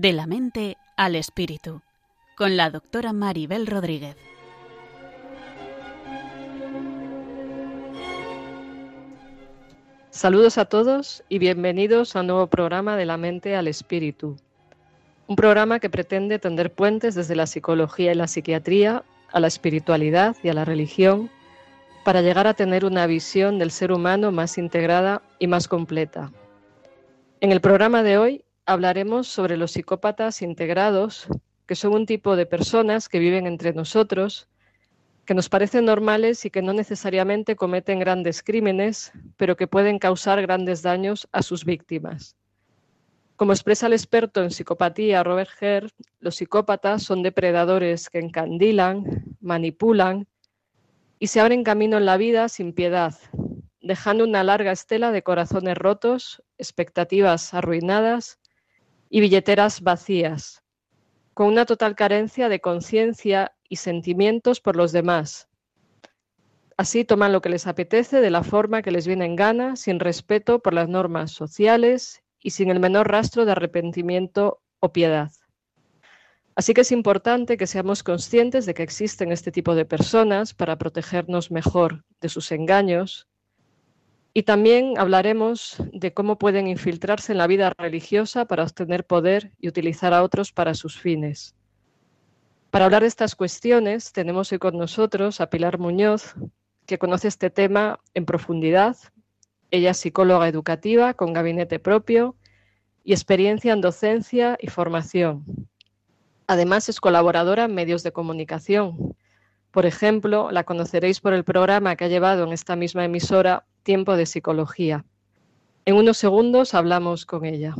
De la mente al espíritu, con la doctora Maribel Rodríguez. Saludos a todos y bienvenidos a un nuevo programa de la mente al espíritu. Un programa que pretende tender puentes desde la psicología y la psiquiatría a la espiritualidad y a la religión para llegar a tener una visión del ser humano más integrada y más completa. En el programa de hoy hablaremos sobre los psicópatas integrados, que son un tipo de personas que viven entre nosotros, que nos parecen normales y que no necesariamente cometen grandes crímenes, pero que pueden causar grandes daños a sus víctimas. Como expresa el experto en psicopatía Robert Herr, los psicópatas son depredadores que encandilan, manipulan y se abren camino en la vida sin piedad, dejando una larga estela de corazones rotos, expectativas arruinadas y billeteras vacías, con una total carencia de conciencia y sentimientos por los demás. Así toman lo que les apetece de la forma que les viene en gana, sin respeto por las normas sociales y sin el menor rastro de arrepentimiento o piedad. Así que es importante que seamos conscientes de que existen este tipo de personas para protegernos mejor de sus engaños. Y también hablaremos de cómo pueden infiltrarse en la vida religiosa para obtener poder y utilizar a otros para sus fines. Para hablar de estas cuestiones tenemos hoy con nosotros a Pilar Muñoz, que conoce este tema en profundidad ella es psicóloga educativa con gabinete propio y experiencia en docencia y formación. Además es colaboradora en medios de comunicación. Por ejemplo, la conoceréis por el programa que ha llevado en esta misma emisora Tiempo de Psicología. En unos segundos hablamos con ella.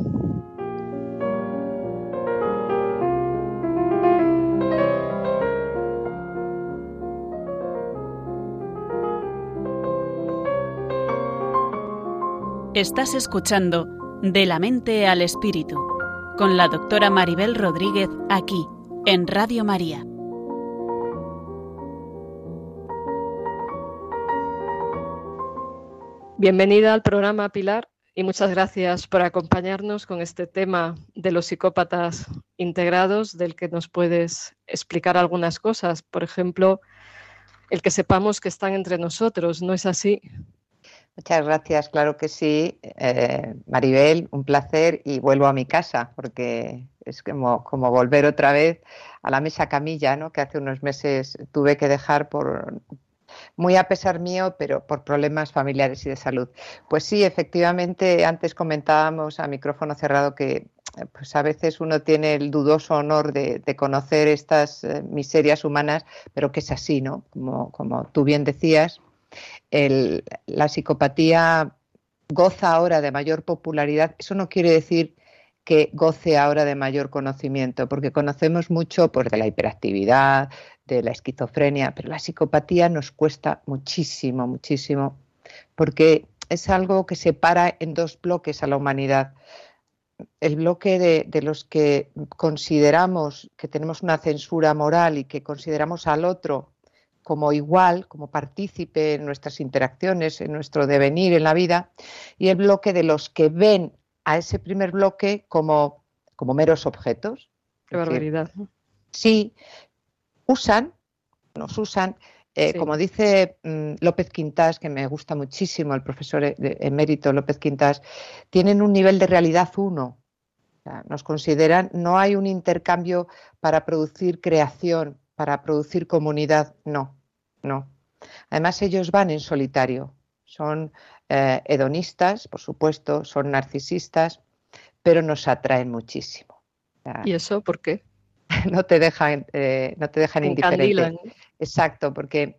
Estás escuchando De la mente al espíritu con la doctora Maribel Rodríguez aquí en Radio María. Bienvenida al programa Pilar y muchas gracias por acompañarnos con este tema de los psicópatas integrados del que nos puedes explicar algunas cosas. Por ejemplo, el que sepamos que están entre nosotros, ¿no es así? Muchas gracias, claro que sí. Eh, Maribel, un placer y vuelvo a mi casa porque es como, como volver otra vez a la mesa camilla, ¿no? que hace unos meses tuve que dejar por, muy a pesar mío, pero por problemas familiares y de salud. Pues sí, efectivamente, antes comentábamos a micrófono cerrado que pues a veces uno tiene el dudoso honor de, conocer estas eh, miserias humanas, pero que es así, ¿no? Como, como tú bien decías, la psicopatía goza ahora de mayor popularidad, eso no quiere decir que goce ahora de mayor conocimiento, porque conocemos mucho pues, de la hiperactividad, de la esquizofrenia, pero la psicopatía nos cuesta muchísimo, muchísimo, porque es algo que separa en dos bloques a la humanidad. El bloque de, de los que consideramos que tenemos una censura moral y que consideramos al otro como igual, como partícipe en nuestras interacciones, en nuestro devenir en la vida, y el bloque de los que ven a ese primer bloque como, como meros objetos. Qué barbaridad. sí, usan, nos usan, eh, como dice mm, López Quintas, que me gusta muchísimo, el profesor e, emérito López Quintas, tienen un nivel de realidad uno. nos consideran, no hay un intercambio para producir creación, para producir comunidad, no no. Además, ellos van en solitario. Son eh, hedonistas, por supuesto, son narcisistas, pero nos atraen muchísimo. ¿Y eso por qué? no te dejan, eh, no te dejan indiferente. Exacto, porque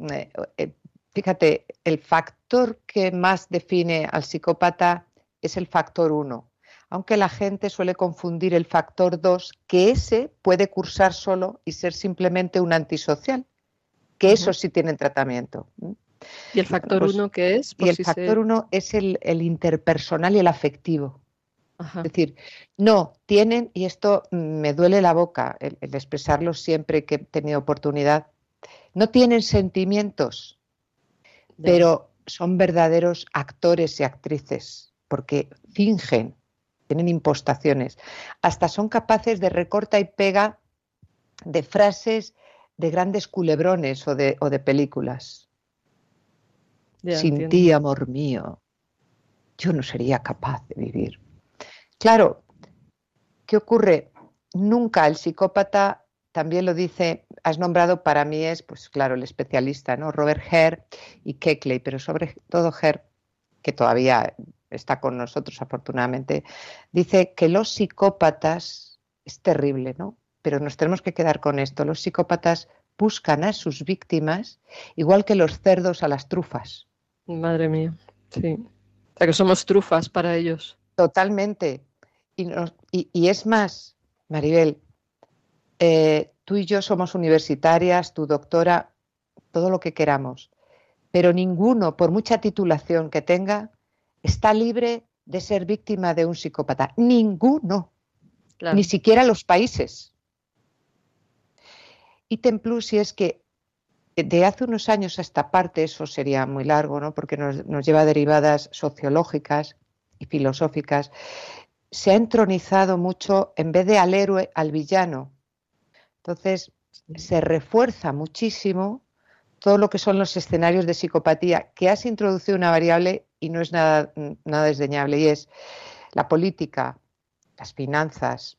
eh, fíjate, el factor que más define al psicópata es el factor uno, aunque la gente suele confundir el factor dos, que ese puede cursar solo y ser simplemente un antisocial que eso sí tienen tratamiento. ¿Y el factor pues uno qué es? y el factor uno es el, interpersonal y el afectivo. Es decir, no, tienen, y esto me duele la boca el, expresarlo siempre que he tenido oportunidad, no tienen sentimientos, pero son verdaderos actores y actrices, porque fingen, tienen impostaciones, hasta son capaces de recorta y pega de frases de grandes culebrones o de, o de películas. Sin ti, amor mío, yo no sería capaz de vivir. Claro, ¿qué ocurre? Nunca el psicópata, también lo dice, has nombrado para mí es, pues claro, el especialista, ¿no? Robert Herr y Keckley, pero sobre todo Herr, que todavía está con nosotros afortunadamente, dice que los psicópatas, es terrible, ¿no? Pero nos tenemos que quedar con esto, los psicópatas buscan a sus víctimas igual que los cerdos a las trufas. Madre mía, sí. O sea que somos trufas para ellos. Totalmente. Y, es más, Maribel, eh, tú y yo somos universitarias, tu doctora, todo lo que queramos, pero ninguno, por mucha titulación que tenga, está libre de ser víctima de un psicópata. Ninguno. Ni siquiera los países. Y Plus, si es que de hace unos años a esta parte, eso sería muy largo, ¿no? porque nos, nos lleva a derivadas sociológicas y filosóficas, se ha entronizado mucho, en vez de al héroe, al villano. Entonces, se refuerza muchísimo todo lo que son los escenarios de psicopatía, que has introducido una variable y no es nada, nada desdeñable, y es la política, las finanzas,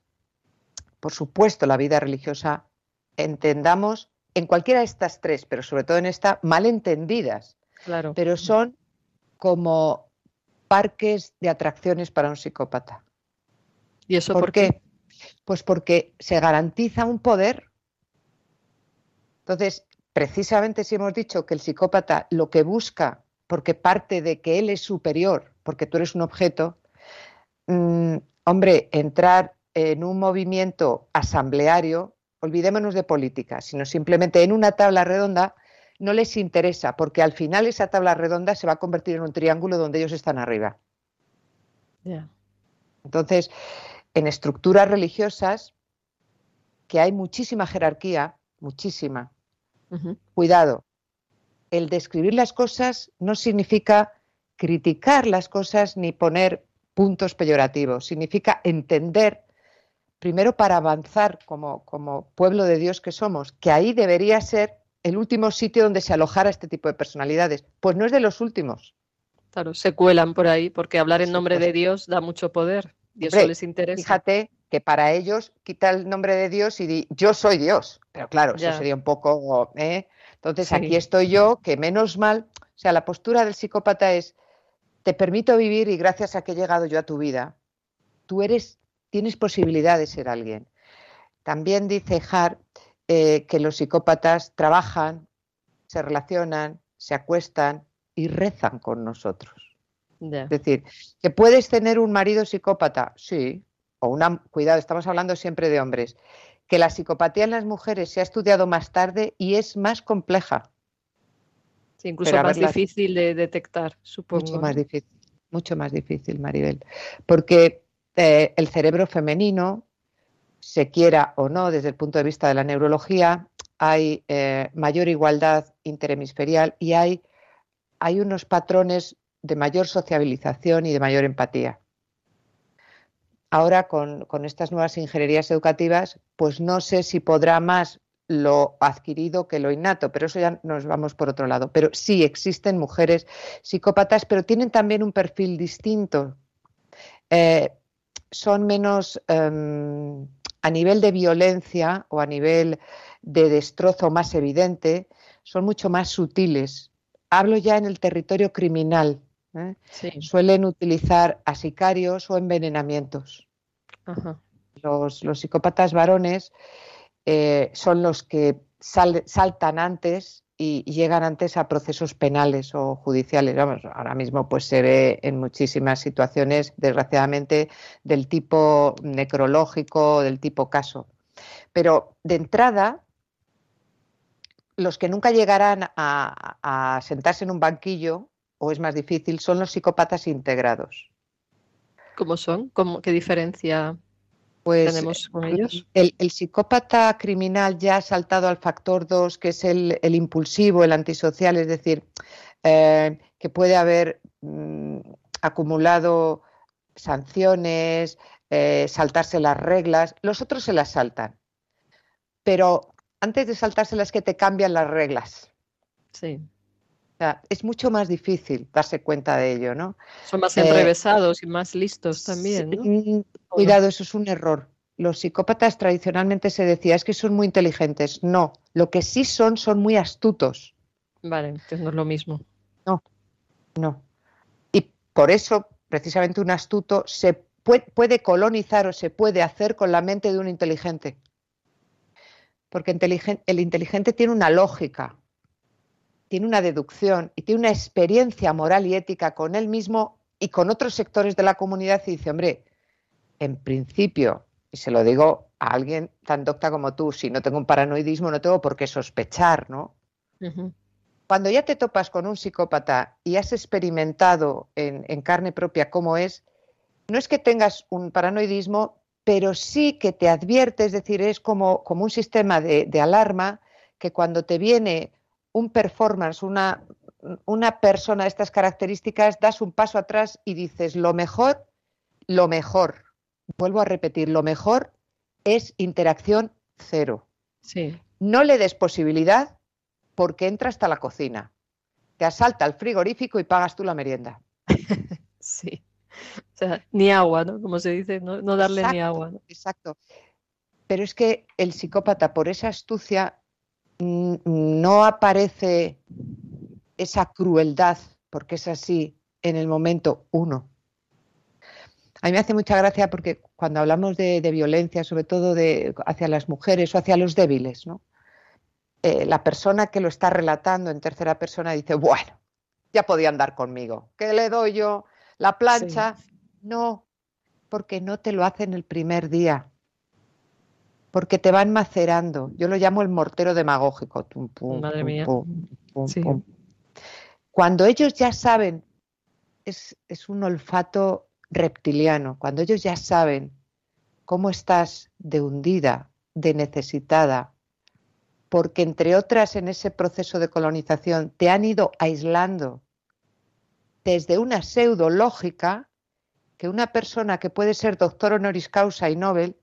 por supuesto la vida religiosa, entendamos en cualquiera de estas tres, pero sobre todo en esta, mal entendidas. Claro. Pero son como parques de atracciones para un psicópata. ¿Y eso por, qué? Pues porque se garantiza un poder. Entonces, precisamente si hemos dicho que el psicópata lo que busca, porque parte de que él es superior, porque tú eres un objeto, mm, hombre, entrar en un movimiento asambleario, olvidémonos de política, sino simplemente en una tabla redonda, no les interesa, porque al final esa tabla redonda se va a convertir en un triángulo donde ellos están arriba. Entonces, en estructuras religiosas, que hay muchísima jerarquía, muchísima, Cuidado, el describir las cosas no significa criticar las cosas ni poner puntos peyorativos, significa entender, primero para avanzar como, como pueblo de Dios que somos, que ahí debería ser el último sitio donde se alojara este tipo de personalidades. Pues no es de los últimos. Claro, se cuelan por ahí, porque hablar en nombre pues de Dios da mucho poder eso les interesa. Fíjate que para ellos quita el nombre de Dios y di, yo soy Dios. Pero claro, eso sería un poco... ¿eh? Entonces aquí estoy yo, que menos mal, o sea, la postura del psicópata es, te permito vivir y gracias a que he llegado yo a tu vida, tú eres, tienes posibilidad de ser alguien. También dice Hart eh, que los psicópatas trabajan, se relacionan, se acuestan y rezan con nosotros. Es decir, que puedes tener un marido psicópata, sí, o una, cuidado, estamos hablando siempre de hombres, que la psicopatía en las mujeres se ha estudiado más tarde y es más compleja. Sí, incluso más difícil de detectar, supongo. Mucho más difícil, mucho más difícil, Maribel. Porque eh, el cerebro femenino, se quiera o no, desde el punto de vista de la neurología, hay eh, mayor igualdad interhemisferial y hay, hay unos patrones de mayor sociabilización y de mayor empatía ahora con, estas nuevas ingenierías educativas, pues no sé si podrá más lo adquirido que lo innato, pero eso ya nos vamos por otro lado. Pero sí existen mujeres psicópatas, pero tienen también un perfil distinto. Eh, son menos em, a nivel de violencia o a nivel de destrozo más evidente, son mucho más sutiles. Hablo ya en el territorio criminal, ¿eh? Suelen utilizar a sicarios o envenenamientos. Los, psicópatas varones eh, son los que saltan antes y llegan antes a procesos penales o judiciales. Vamos, ahora mismo pues se ve en muchísimas situaciones, desgraciadamente, del tipo necrológico, del tipo caso. Pero de entrada, los que nunca llegarán a sentarse en un banquillo o es más difícil son los psicópatas integrados. ¿Cómo son? ¿Cómo, ¿Qué diferencia pues, tenemos con ellos? El, psicópata criminal ya ha saltado al factor 2, que es el, impulsivo, el antisocial, es decir, eh, que puede haber mm, acumulado sanciones, eh, saltarse las reglas, los otros se las saltan. Pero antes de saltárselas que te cambian las reglas. Sí. O sea, es mucho más difícil darse cuenta de ello, ¿no? Son más enrevesados y más listos también, ¿no? Mm, cuidado, eso es un error. Los psicópatas tradicionalmente se decía es que son muy inteligentes. No, lo que sí son son muy astutos. Vale, entonces no es lo mismo. No, no. Y por eso, precisamente un astuto se puede, puede colonizar o se puede hacer con la mente de un inteligente. Porque el inteligente tiene una lógica, tiene una deducción y tiene una experiencia moral y ética con él mismo y con otros sectores de la comunidad y dice, hombre, en principio, y se lo digo a alguien tan docta como tú, si no tengo un paranoidismo no tengo por qué sospechar, ¿no? Cuando ya te topas con un psicópata y has experimentado en, en carne propia cómo es, no es que tengas un paranoidismo, pero sí que te advierte, es decir, es como, como un sistema de, de, alarma que cuando te viene un performance, una, una persona de estas características, das un paso atrás y dices, lo mejor, lo mejor, vuelvo a repetir, lo mejor es interacción cero. Sí. No le des posibilidad porque entra hasta la cocina, te asalta el frigorífico y pagas tú la merienda. sí. O sea, ni agua, ¿no? Como se dice, no, no darle exacto, ni agua. ¿no? Exacto. Pero es que el psicópata, por esa astucia, no aparece esa crueldad, porque es así, en el momento uno. A mí me hace mucha gracia porque cuando hablamos de, de violencia, sobre todo de, hacia las mujeres o hacia los débiles, ¿no? Eh, la persona que lo está relatando en tercera persona dice, bueno, ya podía andar conmigo. ¿Qué le doy yo? La plancha, sí. no, porque no te lo hacen el primer día, porque te van macerando. Yo lo llamo el mortero demagógico. Pum, Madre mía. pum, Sí. Cuando ellos ya saben, es, es un olfato reptiliano, cuando ellos ya saben cómo estás de hundida, de necesitada, porque entre otras en ese proceso de colonización te han ido aislando desde una pseudo lógica que una persona que puede ser doctor honoris causa y Nobel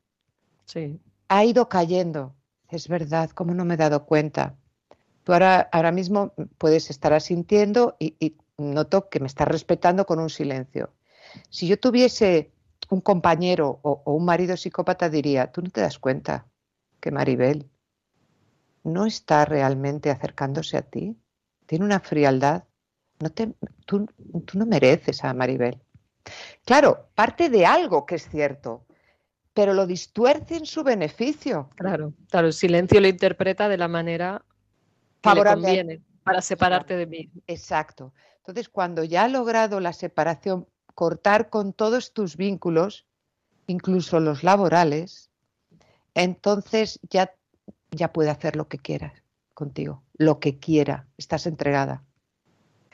Sí. Ha ido cayendo. Es verdad, ¿cómo no me he dado cuenta? Tú ahora, ahora mismo puedes estar asintiendo y, noto que me estás respetando con un silencio. Si yo tuviese un compañero o, o un marido psicópata, diría, tú no te das cuenta que Maribel no está realmente acercándose a ti. Tiene una frialdad. No te, tú, tú no mereces a Maribel. Claro, parte de algo que es cierto, pero lo distuerce en su beneficio. Claro, claro, el silencio lo interpreta de la manera que le conviene para separarte de mí. Exacto. Entonces, cuando ya ha logrado la separación, cortar con todos tus vínculos, incluso los laborales, entonces ya, ya puede hacer lo que quieras contigo, lo que quiera, estás entregada.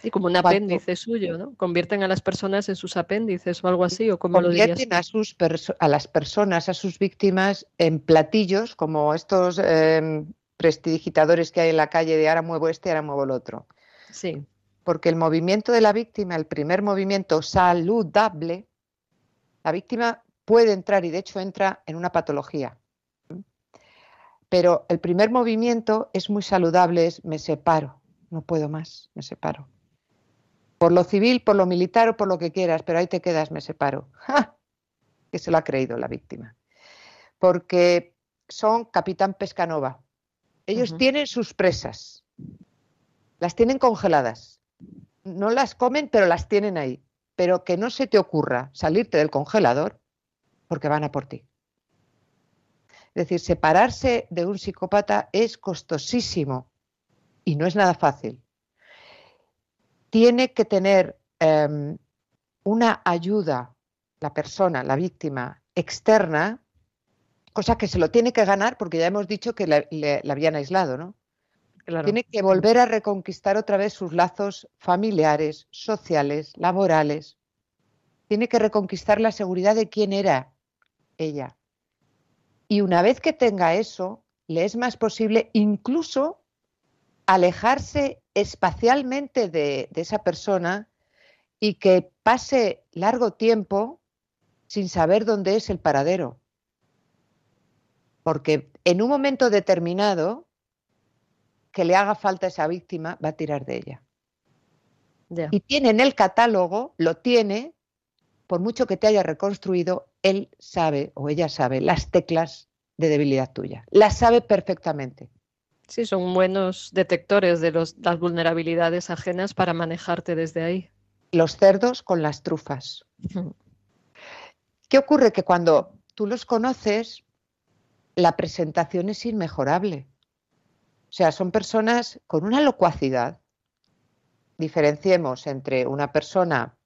Sí, como un apéndice suyo, ¿no? Convierten a las personas en sus apéndices o algo así, o como lo dirías. Convierten a, sus a las personas, a sus víctimas, en platillos, como estos eh, prestidigitadores que hay en la calle de ahora muevo este, ahora muevo el otro. Sí, porque el movimiento de la víctima, el primer movimiento saludable, la víctima puede entrar y de hecho entra en una patología. Pero el primer movimiento es muy saludable, es me separo, no puedo más, me separo. Por lo civil, por lo militar o por lo que quieras, pero ahí te quedas, me separo. ¡Ja! Que se lo ha creído la víctima. Porque son capitán Pescanova. Ellos tienen sus presas, las tienen congeladas no las comen, pero las tienen ahí. Pero que no se te ocurra salirte del congelador porque van a por ti. Es decir, separarse de un psicópata es costosísimo y no es nada fácil. Tiene que tener eh, una ayuda, la persona, la víctima, externa, cosa que se lo tiene que ganar porque ya hemos dicho que la, le, la habían aislado, ¿no? claro. Tiene que volver a reconquistar otra vez sus lazos familiares, sociales, laborales. Tiene que reconquistar la seguridad de quién era ella. Y una vez que tenga eso, le es más posible incluso alejarse espacialmente de, de esa persona y que pase largo tiempo sin saber dónde es el paradero. Porque en un momento determinado que le haga falta a esa víctima, va a tirar de ella. Y tiene en el catálogo, lo tiene, por mucho que te haya reconstruido, él sabe o ella sabe las teclas de debilidad tuya. Las sabe perfectamente. Sí, son buenos detectores de las vulnerabilidades ajenas para manejarte desde ahí. Los cerdos con las trufas. ¿Qué ocurre? Que cuando tú los conoces, la presentación es inmejorable. O sea, son personas con una locuacidad. Diferenciemos entre una persona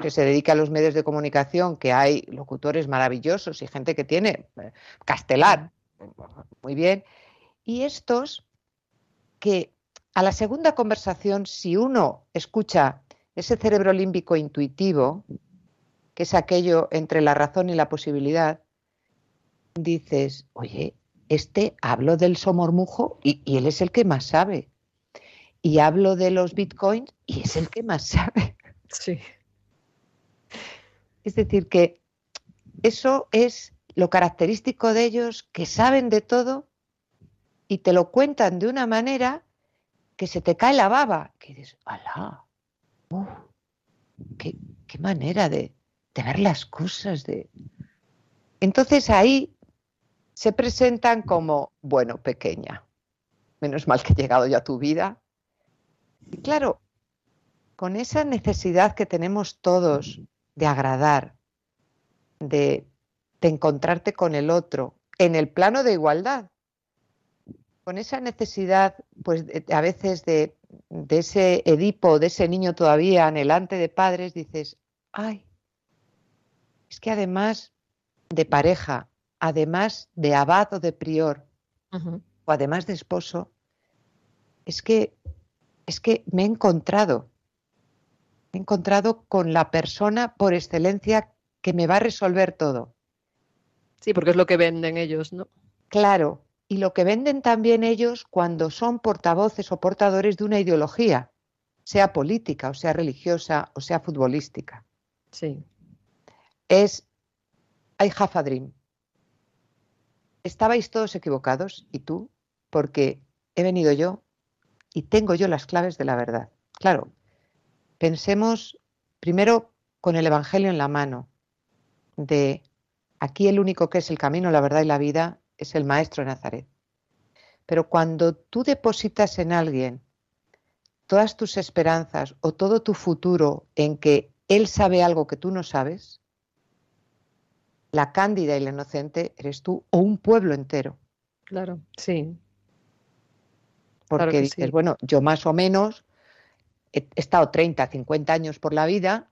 que se dedica a los medios de comunicación, que hay locutores maravillosos y gente que tiene eh, castelar, muy bien, y estos que a la segunda conversación, si uno escucha ese cerebro límbico intuitivo, que es aquello entre la razón y la posibilidad, dices, oye, este hablo del somormujo y, y él es el que más sabe. Y hablo de los bitcoins y es el que más sabe. Sí. Es decir, que eso es lo característico de ellos, que saben de todo y te lo cuentan de una manera que se te cae la baba, que dices, ¡alá! qué, manera de, de ver las cosas! De... Entonces ahí se presentan como, bueno, pequeña, menos mal que he llegado ya a tu vida. Y claro, con esa necesidad que tenemos todos de agradar, de, encontrarte con el otro, en el plano de igualdad, con esa necesidad, pues a veces de, de, ese Edipo, de ese niño todavía anhelante de padres, dices, ay, es que además de pareja, además de abad o de prior, o además de esposo, es que, es que me he encontrado he encontrado con la persona por excelencia que me va a resolver todo. Sí, porque es lo que venden ellos, ¿no? Claro, y lo que venden también ellos cuando son portavoces o portadores de una ideología, sea política, o sea religiosa, o sea futbolística. Sí. Es I have a dream. Estabais todos equivocados, y tú, porque he venido yo y tengo yo las claves de la verdad. Claro, Pensemos primero con el Evangelio en la mano, de aquí el único que es el camino, la verdad y la vida es el Maestro de Nazaret. Pero cuando tú depositas en alguien todas tus esperanzas o todo tu futuro en que Él sabe algo que tú no sabes, la cándida y la inocente eres tú o un pueblo entero. Claro, sí. Porque dices, bueno, yo más o menos he estado 30, 50 años por la vida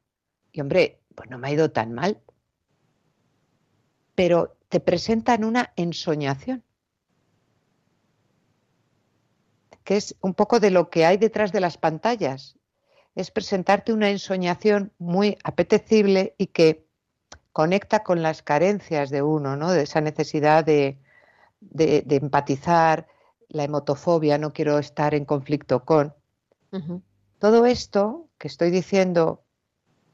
y hombre, pues no me ha ido tan mal. Pero te presentan una ensoñación, que es un poco de lo que hay detrás de las pantallas. Es presentarte una ensoñación muy apetecible y que conecta con las carencias de uno, ¿no? De esa necesidad de, empatizar, la hemotofobia, no quiero estar en conflicto con. Todo esto que estoy diciendo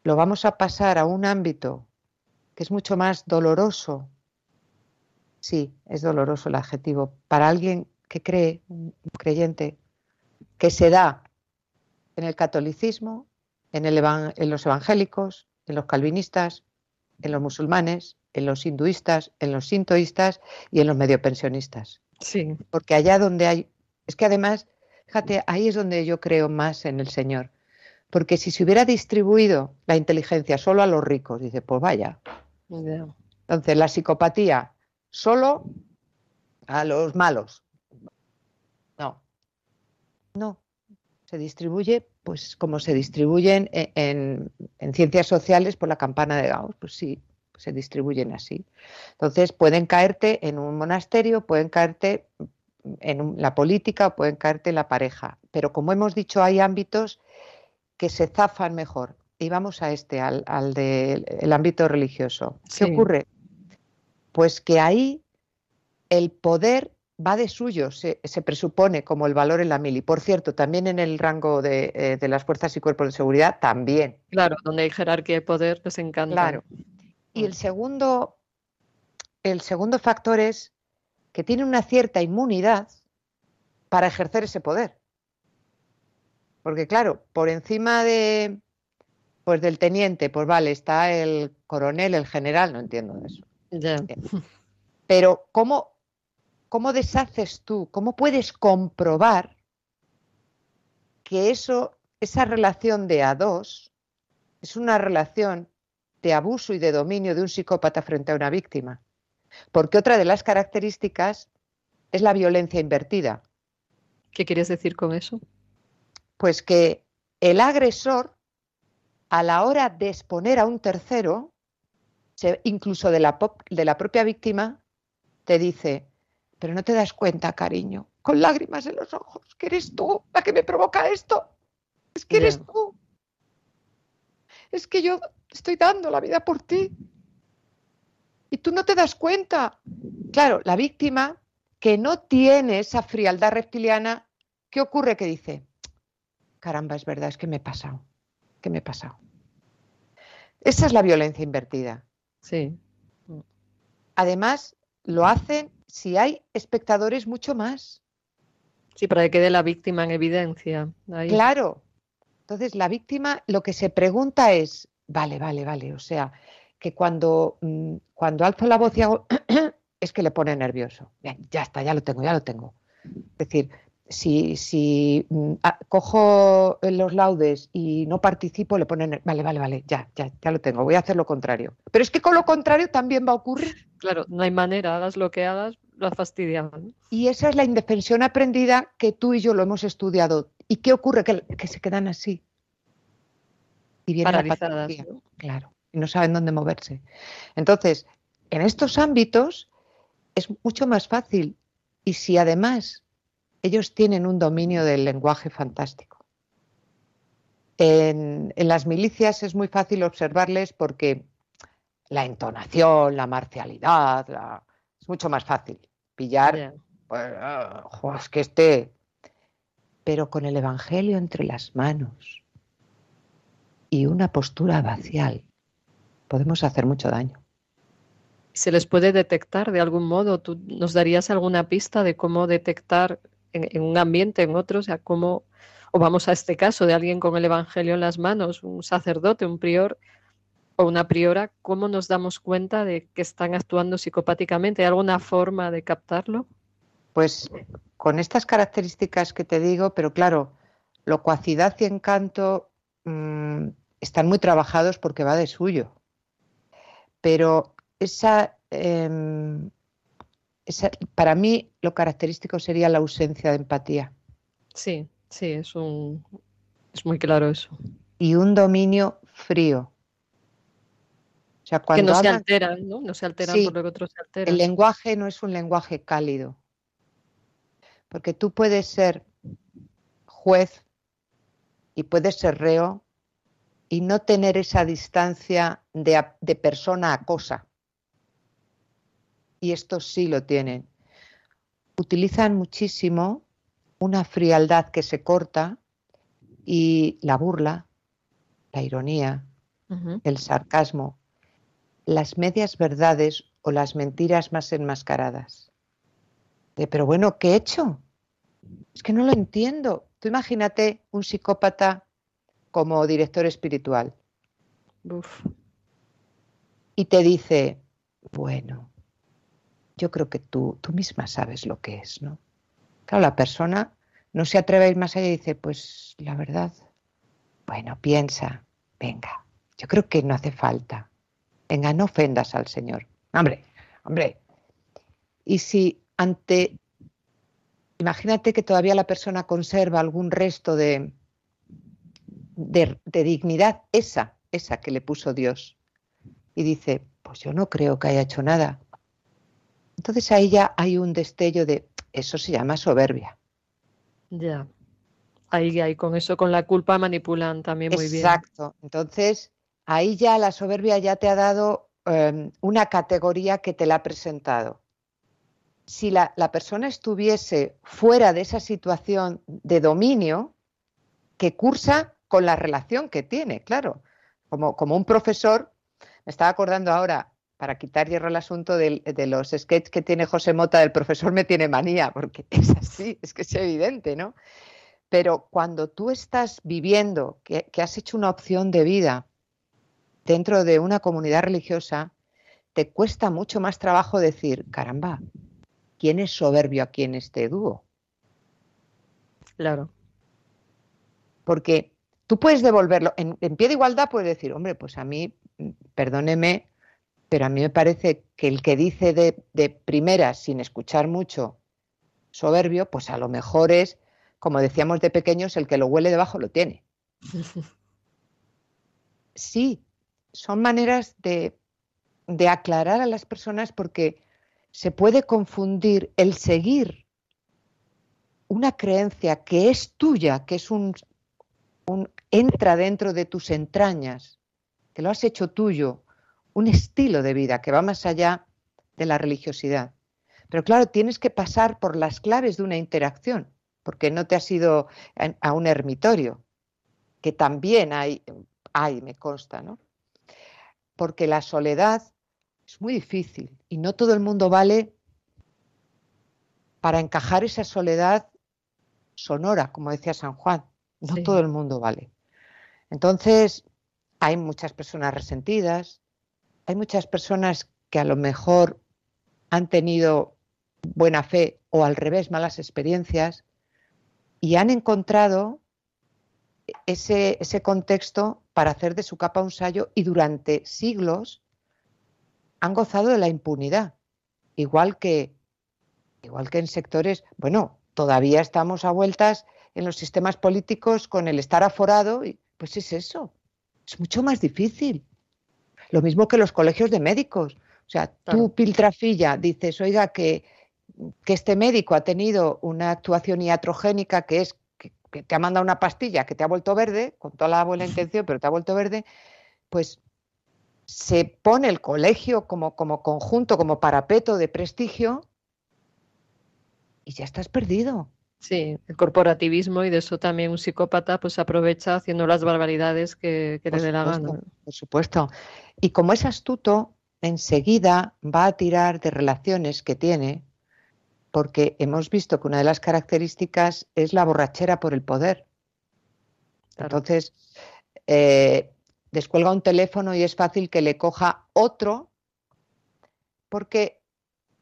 lo vamos a pasar a un ámbito que es mucho más doloroso. Sí, es doloroso el adjetivo. Para alguien que cree, un creyente, que se da en el catolicismo, en, en los evangélicos, en los calvinistas, en los musulmanes, en los hinduistas, en los sintoístas y en los mediopensionistas. Sí. Porque allá donde hay. Es que además Fíjate, ahí es donde yo creo más en el Señor. Porque si se hubiera distribuido la inteligencia solo a los ricos, dice, pues vaya. Entonces, la psicopatía solo a los malos. No. No. Se distribuye, pues como se distribuyen en, en ciencias sociales por la campana de Gauss. Pues sí, se distribuyen así. Entonces, pueden caerte en un monasterio, pueden caerte en la política o pueden caerte en la pareja. Pero como hemos dicho, hay ámbitos que se zafan mejor. Y vamos a este, al, del ámbito religioso. ¿Qué ocurre? Pues que ahí el poder va de suyo, se, presupone como el valor en la mil. Y por cierto, también en el rango de, eh, de, las fuerzas y cuerpos de seguridad, también. Claro, donde hay jerarquía de poder, les encanta. Claro. Y el segundo, el segundo factor es que tiene una cierta inmunidad para ejercer ese poder. Porque claro, por encima de pues del teniente, pues vale, está el coronel, el general, no entiendo eso. Pero ¿cómo, ¿cómo deshaces tú? ¿Cómo puedes comprobar que eso, esa relación de a dos es una relación de abuso y de dominio de un psicópata frente a una víctima? Porque otra de las características es la violencia invertida. ¿Qué quieres decir con eso? Pues que el agresor, a la hora de exponer a un tercero, incluso de la, de la propia víctima, te dice, pero no te das cuenta, cariño, con lágrimas en los ojos, que eres tú la que me provoca esto. Es que eres tú. Es que yo estoy dando la vida por ti. Y tú no te das cuenta. Claro, la víctima que no tiene esa frialdad reptiliana, ¿qué ocurre? Que dice, caramba, es verdad, es que me he pasado, que me he pasado. Esa es la violencia invertida. Sí. Además, lo hacen si hay espectadores mucho más. Sí, para que quede la víctima en evidencia. Claro. Entonces, la víctima lo que se pregunta es, vale, vale, vale, o sea, que cuando, mm, cuando alzo la voz y hago, es que le pone nervioso. Bien, ya está, ya lo tengo, ya lo tengo. Es decir, si, si mm, ah, cojo los laudes y no participo, le ponen, vale, vale, vale, ya, ya, ya lo tengo, voy a hacer lo contrario. Pero es que con lo contrario también va a ocurrir. Claro, no hay manera, hagas lo que hagas, lo fastidiado. Y esa es la indefensión aprendida que tú y yo lo hemos estudiado. ¿Y qué ocurre? Que, se quedan así. Y viene Paralizadas. La Claro, y no saben dónde moverse. Entonces, en estos ámbitos es mucho más fácil. Y si además ellos tienen un dominio del lenguaje fantástico. En, las milicias es muy fácil observarles porque la entonación, la marcialidad, es mucho más fácil pillar, pues, es que esté, pero con el Evangelio entre las manos y una postura vacial podemos hacer mucho daño. ¿Se les puede detectar de algún modo? ¿Tú nos darías alguna pista de cómo detectar en, un ambiente, en otro, o sea, cómo, o vamos a este caso de alguien con el Evangelio en las manos, un sacerdote, un prior o una priora, ¿cómo nos damos cuenta de que están actuando psicopáticamente? ¿Hay alguna forma de captarlo? Pues con estas características que te digo, pero claro, locuacidad y encanto mm, están muy trabajados porque va de suyo. Pero esa para mí lo característico sería la ausencia de empatía. Sí, sí, es, un, es muy claro eso. Y un dominio frío. O sea, cuando que no se alteran, ¿no? No se alteran por lo que otros se alteran. El lenguaje no es un lenguaje cálido. Porque tú puedes ser juez y puedes ser reo y no tener esa distancia de, de persona a cosa y estos sí lo tienen. Utilizan muchísimo una frialdad que se corta y la burla, la ironía, el sarcasmo, las medias verdades o las mentiras más enmascaradas. pero bueno, ¿qué he hecho? Es que no lo entiendo. Tú imagínate un psicópata como director espiritual. Y te dice, bueno, yo creo que tú, tú misma sabes lo que es, ¿no? Claro, la persona no se atreve a ir más allá y dice, pues la verdad, bueno, piensa, venga, yo creo que no hace falta. Venga, no ofendas al Señor. Hombre, hombre. Y si ante, imagínate que todavía la persona conserva algún resto de, de, de dignidad, esa, esa que le puso Dios, y dice, pues yo no creo que haya hecho nada. Entonces ahí ya hay un destello de, eso se llama soberbia. Ya. Ahí, ahí con eso, con la culpa manipulan también muy bien. Exacto. Entonces, ahí ya la soberbia ya te ha dado em, una categoría que te la ha presentado. Si la, persona estuviese fuera de esa situación de dominio, que cursa con la relación que tiene, claro. Como, como un profesor estaba acordando ahora, para quitar hierro al asunto de, los sketches que tiene José Mota del profesor me tiene manía, porque es así, es que es evidente, ¿no? Pero cuando tú estás viviendo, que, has hecho una opción de vida dentro de una comunidad religiosa, te cuesta mucho más trabajo decir, caramba, ¿quién es soberbio aquí en este dúo? Claro. Porque tú puedes devolverlo, en, en, pie de igualdad puedes decir, hombre, pues a mí, perdóneme, pero a mí me parece que el que dice de, de primera, sin escuchar mucho, soberbio, pues a lo mejor es, como decíamos de pequeños, el que lo huele debajo lo tiene. Sí, son maneras de, de aclarar a las personas porque se puede confundir el seguir una creencia que es tuya, que es un, un, entra dentro de tus entrañas, que lo has hecho tuyo, un estilo de vida que va más allá de la religiosidad. Pero claro, tienes que pasar por las claves de una interacción, porque no te has ido a un ermitorio, que también hay, hay, me consta, ¿no? Porque la soledad es muy difícil y no todo el mundo vale para encajar esa soledad sonora, como decía San Juan. No todo el mundo vale. Entonces, hay muchas personas resentidas, hay muchas personas que a lo mejor han tenido buena fe o al revés malas experiencias y han encontrado ese, ese contexto para hacer de su capa un sallo y durante siglos han gozado de la impunidad, igual que, igual que en sectores, bueno, todavía estamos a vueltas en los sistemas políticos con el estar aforado, y pues es eso, es mucho más difícil. Lo mismo que los colegios de médicos. O sea, tú, Piltrafilla, dices, oiga, que, que, este médico ha tenido una actuación iatrogénica que es que, te ha mandado una pastilla que te ha vuelto verde, con toda la buena intención, pero te ha vuelto verde, pues se pone el colegio como, como conjunto, como parapeto de prestigio y ya estás perdido. Sí, el corporativismo y de eso también un psicópata pues aprovecha haciendo las barbaridades que, que le dé la gana. Por supuesto. Y como es astuto, enseguida va a tirar de relaciones que tiene, porque hemos visto que una de las características es la borrachera por el poder. Entonces, eh, descuelga un teléfono y es fácil que le coja otro, porque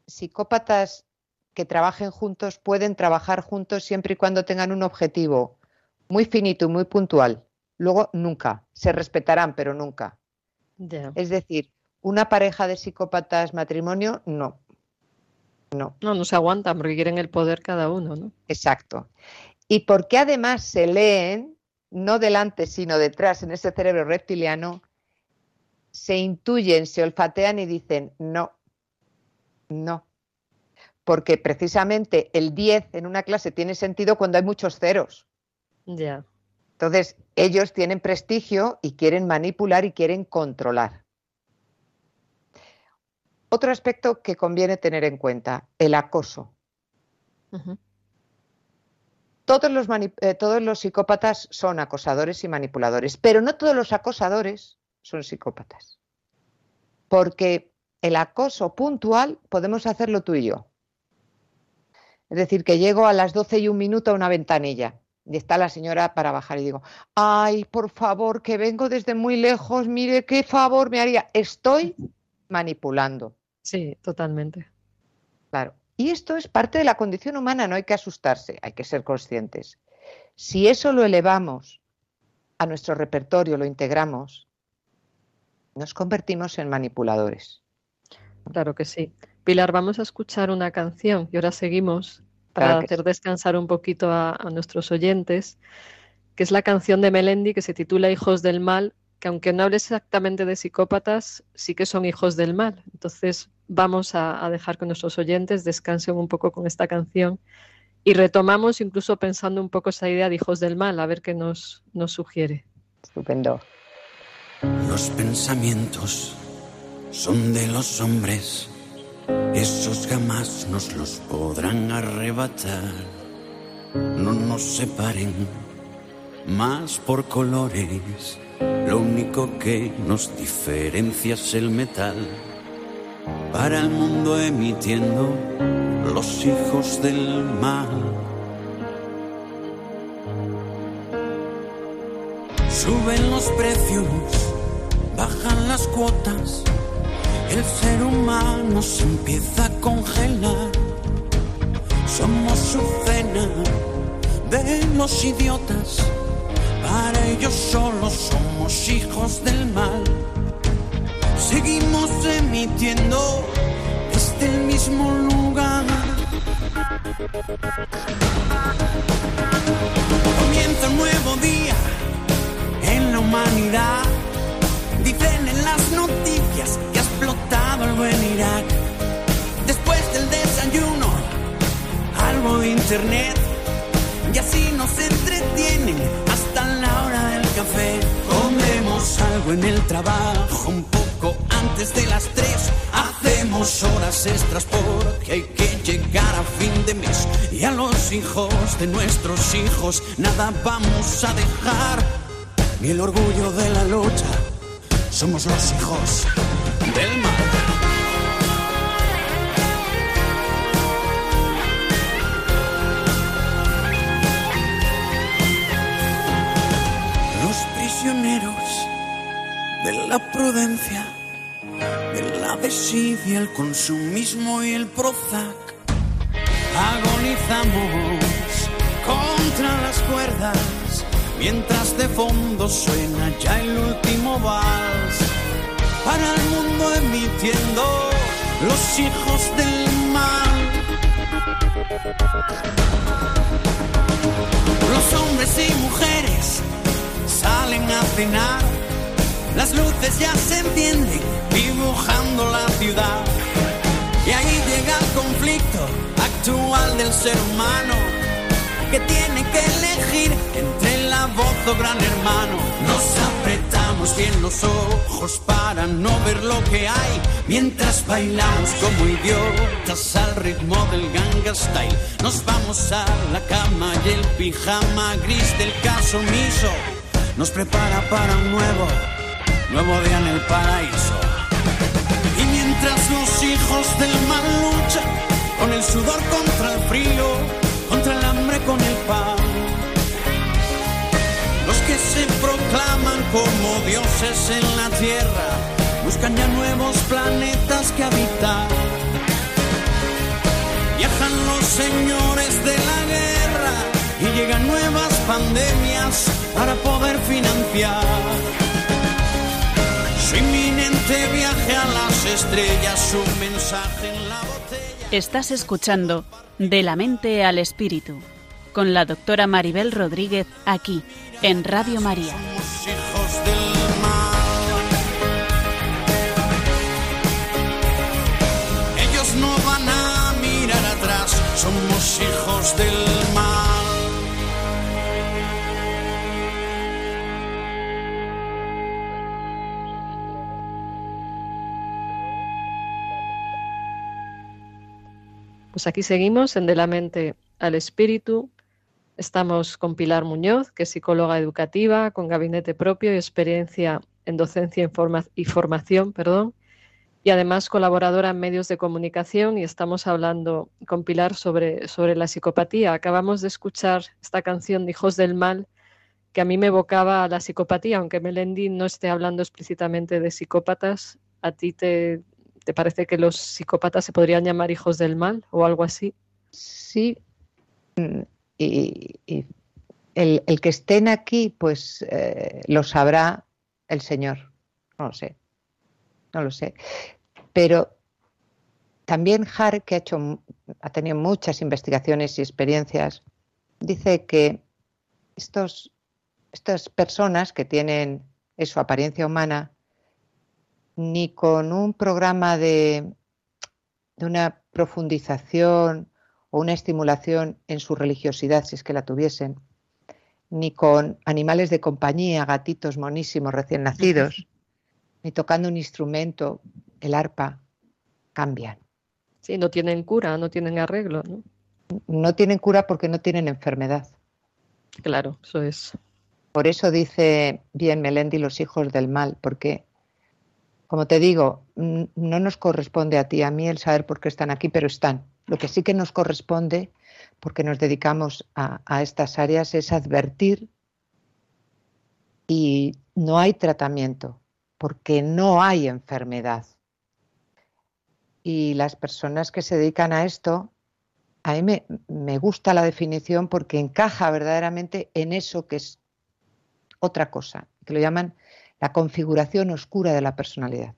psicópatas que trabajen juntos pueden trabajar juntos siempre y cuando tengan un objetivo muy finito y muy puntual. Luego nunca, se respetarán, pero nunca. Es decir, una pareja de psicópatas matrimonio, no. No. No, no se aguantan porque quieren el poder cada uno, ¿no? Exacto. Y porque además se leen, no delante, sino detrás, en ese cerebro reptiliano, se intuyen, se olfatean y dicen, no, no, porque precisamente el 10 en una clase tiene sentido cuando hay muchos ceros. Ya. Entonces, ellos tienen prestigio y quieren manipular y quieren controlar. Otro aspecto que conviene tener en cuenta, el acoso. todos, los eh, todos los psicópatas son acosadores y manipuladores, pero no todos los acosadores son psicópatas. Porque el acoso puntual podemos hacerlo tú y yo. Es decir, que llego a las 12 y un minuto a una ventanilla y está la señora para bajar y digo, ay, por favor, que vengo desde muy lejos, mire qué favor me haría. Estoy manipulando. Sí, totalmente. Claro. Y esto es parte de la condición humana, no hay que asustarse, hay que ser conscientes. Si eso lo elevamos a nuestro repertorio, lo integramos, nos convertimos en manipuladores. Claro que sí. Pilar, vamos a escuchar una canción y ahora seguimos para hacer descansar un poquito a, nuestros oyentes, que es la canción de Melendi que se titula Hijos del Mal, que aunque no hable exactamente de psicópatas, sí que son hijos del mal. Entonces vamos a, dejar que nuestros oyentes descansen un poco con esta canción y retomamos incluso pensando un poco esa idea de hijos del mal, a ver qué nos, nos sugiere. Estupendo. Los pensamientos son de los hombres esos jamás nos los podrán arrebatar. No nos separen más por colores lo único que nos diferencia es el metal. Para el mundo emitiendo los hijos del mal. Suben los precios, bajan las cuotas, el ser humano se empieza a congelar. Somos su cena de los idiotas para ellos solo somos hijos del mal. Seguimos emitiendo desde el mismo lugar. Comienza un nuevo día en la humanidad. Dicen en las noticias que el buen Irak. Después del desayuno, algo de internet. Y así nos entretienen la hora del café. Comemos algo en el trabajo un poco antes de las tres. Hacemos horas extras porque hay que llegar a fin de mes. Y a los hijos de nuestros hijos nada vamos a dejar. Ni el orgullo de la lucha. Somos los hijos del mar. La prudencia, de la desidia, el consumismo y el Prozac. Agonizamos contra las cuerdas, mientras de fondo suena ya el último vals. Para el mundo emitiendo los hijos del mal. Los hombres y mujeres salen a cenar, las luces ya se encienden dibujando la ciudad. Y ahí llega el conflicto actual del ser humano que tiene que elegir entre la voz o gran hermano. Nos apretamos bien los ojos para no ver lo que hay mientras bailamos como idiotas al ritmo del ganga style. Nos vamos a la cama y el pijama gris del caso miso nos prepara para un nuevo, nuevo día en el paraíso. Y mientras los hijos del mal luchan con el sudor contra el frío, contra el hambre con el pan, los que se proclaman como dioses en la tierra, buscan ya nuevos planetas que habitar. Viajan los señores de la guerra y llegan nuevas pandemias para poder financiar su inminente viaje a las estrellas, su mensaje en la botella. Estás escuchando De la mente al espíritu con la doctora Maribel Rodríguez aquí en Radio María. Somos hijos del mal. Ellos no van a mirar atrás, somos hijos del Pues aquí seguimos en De la mente al espíritu. Estamos con Pilar Muñoz, que es psicóloga educativa, con gabinete propio y experiencia en docencia y formación, perdón, y además colaboradora en medios de comunicación y estamos hablando con Pilar sobre, sobre la psicopatía. Acabamos de escuchar esta canción de Hijos del Mal que a mí me evocaba a la psicopatía, aunque Melendi no esté hablando explícitamente de psicópatas, ¿a ti te, ¿Te parece que los psicópatas se podrían llamar hijos del mal o algo así? Sí. Y, el, que estén aquí, pues eh, lo sabrá el Señor. No lo sé. No lo sé. Pero también Har, que ha, hecho, ha tenido muchas investigaciones y experiencias, dice que estos, estas personas que tienen su apariencia humana ni con un programa de, una profundización o una estimulación en su religiosidad, si es que la tuviesen, ni con animales de compañía, gatitos monísimos recién nacidos, ni tocando un instrumento, el arpa, cambian. Sí, no tienen cura, no tienen arreglo, ¿no? No tienen cura porque no tienen enfermedad. Claro, eso es. por eso dice bien Melendi los hijos del mal, porque, como te digo, no nos corresponde a ti, a mí el saber por qué están aquí, pero están. Lo que sí que nos corresponde, porque nos dedicamos a, a estas áreas, es advertir y no hay tratamiento, porque no hay enfermedad. Y las personas que se dedican a esto a mí me, gusta la definición porque encaja verdaderamente en eso que es otra cosa, que lo llaman la configuración oscura de la personalidad.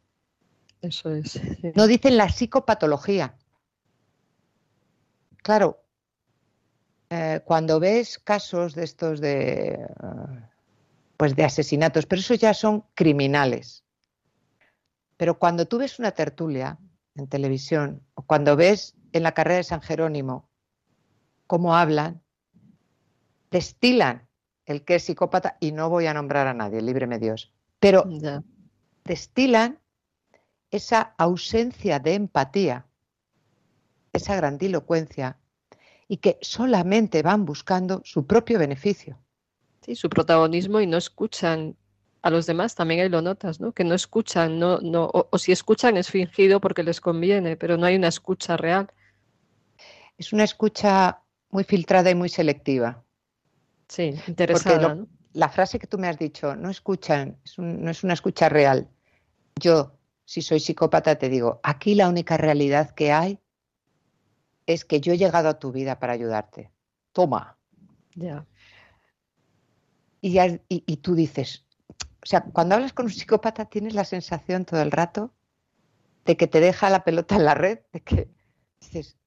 Eso es. No dicen la psicopatología. Claro, eh, cuando ves casos de estos de, pues de asesinatos, pero eso ya son criminales. Pero cuando tú ves una tertulia en televisión o cuando ves en la carrera de San Jerónimo, cómo hablan, destilan el que es psicópata, y no voy a nombrar a nadie, líbreme Dios, pero destilan esa ausencia de empatía, esa grandilocuencia, y que solamente van buscando su propio beneficio. Sí, su protagonismo y no escuchan a los demás, también ahí lo notas, ¿no? Que no escuchan, no, no, o si escuchan es fingido porque les conviene, pero no hay una escucha real es una escucha muy filtrada y muy selectiva. Sí, interesada. La frase que tú me has dicho, no escuchan, no es una escucha real. Yo, si soy psicópata, te digo, aquí la única realidad que hay es que yo he llegado a tu vida para ayudarte. Toma. Ya. Y, y, tú dices, o sea, cuando hablas con un psicópata tienes la sensación todo el rato de que te deja la pelota en la red, de que dices,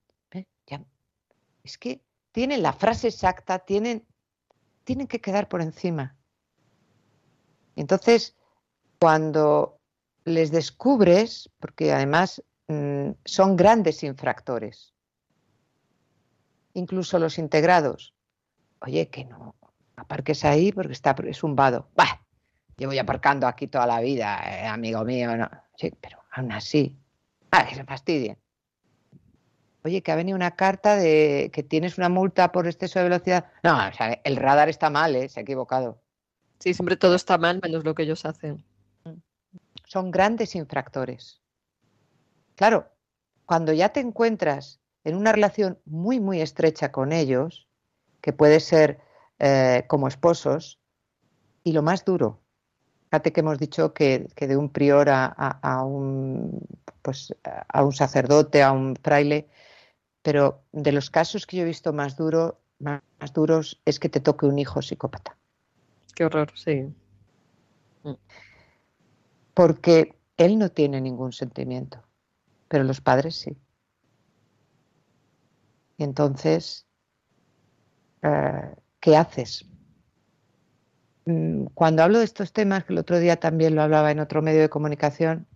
es que tienen la frase exacta, tienen, tienen que quedar por encima. Entonces, cuando les descubres, porque además mm, son grandes infractores, incluso los integrados, oye, que no aparques ahí porque está, es un vado. Bah, llevo ya aparcando aquí toda la vida, eh, amigo mío, no. Sí, pero aún así, ah, que se fastidien oye, que ha venido una carta de que tienes una multa por exceso de velocidad. No, o sea, el radar está mal, ¿eh? se ha equivocado. Sí, siempre todo está mal menos lo que ellos hacen. Son grandes infractores. Claro, cuando ya te encuentras en una relación muy, muy estrecha con ellos, que puede ser eh, como esposos, y lo más duro, fíjate que hemos dicho que, de un prior a, un, pues, a un sacerdote, a un fraile, pero de los casos que yo he visto más, duro, más, duros es que te toque un hijo psicópata. Qué horror, sí. Mm. Porque él no tiene ningún sentimiento, pero los padres sí. Y entonces, eh, ¿qué haces? Mm, cuando hablo de estos temas, que el otro día también lo hablaba en otro medio de comunicación,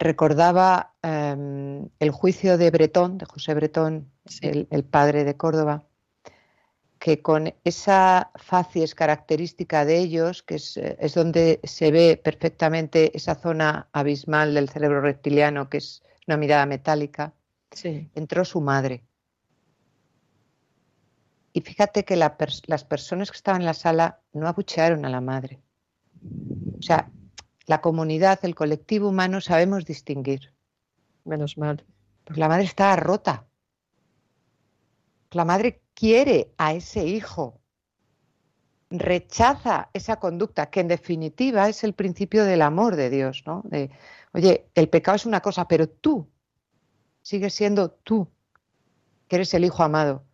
recordaba em, el juicio de Bretón, de José Bretón, el, padre de Córdoba, que con esa facies característica de ellos, que es, eh, es, donde se ve perfectamente esa zona abismal del cerebro reptiliano, que es una mirada metálica, entró su madre. Y fíjate que las personas que estaban en la sala no abuchearon a la madre. O sea, la comunidad, el colectivo humano sabemos distinguir. Menos mal. Pues la madre está rota. La madre quiere a ese hijo, rechaza esa conducta, que en definitiva es el principio del amor de Dios, ¿no? De, oye, el pecado es una cosa, pero tú sigues siendo tú, que eres el hijo amado.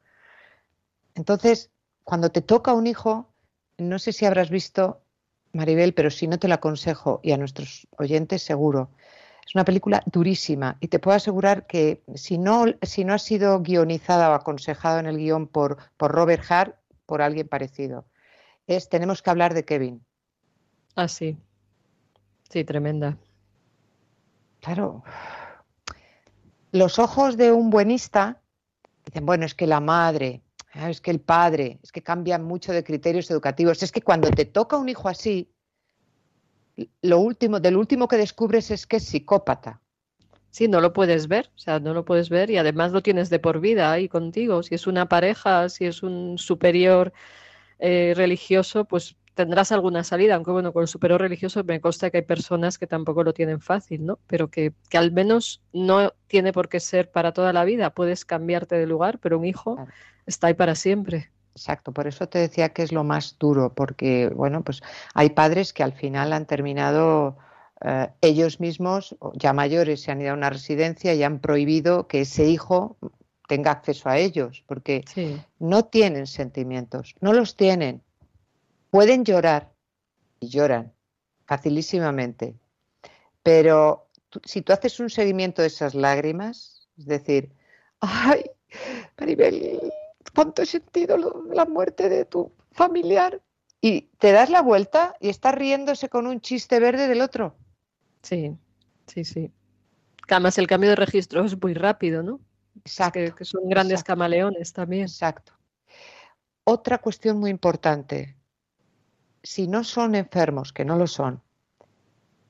Entonces, cuando te toca un hijo, no sé si habrás visto Maribel, pero si no te lo aconsejo y a nuestros oyentes seguro. Es una película durísima y te puedo asegurar que si no, si no ha sido guionizada o aconsejado en el guion por, por Robert Hart, por alguien parecido, es Tenemos que hablar de Kevin. Ah, sí. Sí, tremenda. Claro. Los ojos de un buenista dicen, bueno, es que la madre, Ah, es que el padre, es que cambian mucho de criterios educativos. Es que cuando te toca un hijo así, lo último, del último que descubres es que es psicópata. Sí, no lo puedes ver, o sea, no lo puedes ver y además lo tienes de por vida ahí contigo. Si es una pareja, si es un superior eh, religioso, pues tendrás alguna salida, aunque bueno, con el superior religioso me consta que hay personas que tampoco lo tienen fácil, ¿no? Pero que, que al menos no tiene por qué ser para toda la vida, puedes cambiarte de lugar, pero un hijo está ahí para siempre. Exacto, por eso te decía que es lo más duro, porque bueno, pues hay padres que al final han terminado eh, ellos mismos, ya mayores, se han ido a una residencia y han prohibido que ese hijo tenga acceso a ellos, porque no tienen sentimientos, no los tienen. Pueden llorar y lloran facilísimamente, pero si tú haces un seguimiento de esas lágrimas, es decir, ay, Maribel, cuánto he sentido la muerte de tu familiar, y te das la vuelta y estás riéndose con un chiste verde del otro. Sí, sí, sí. Además, el cambio de registro es muy rápido, ¿no? Exacto. Que, son grandes camaleones también. Exacto. Otra cuestión muy importante. Si no son enfermos, que no lo son,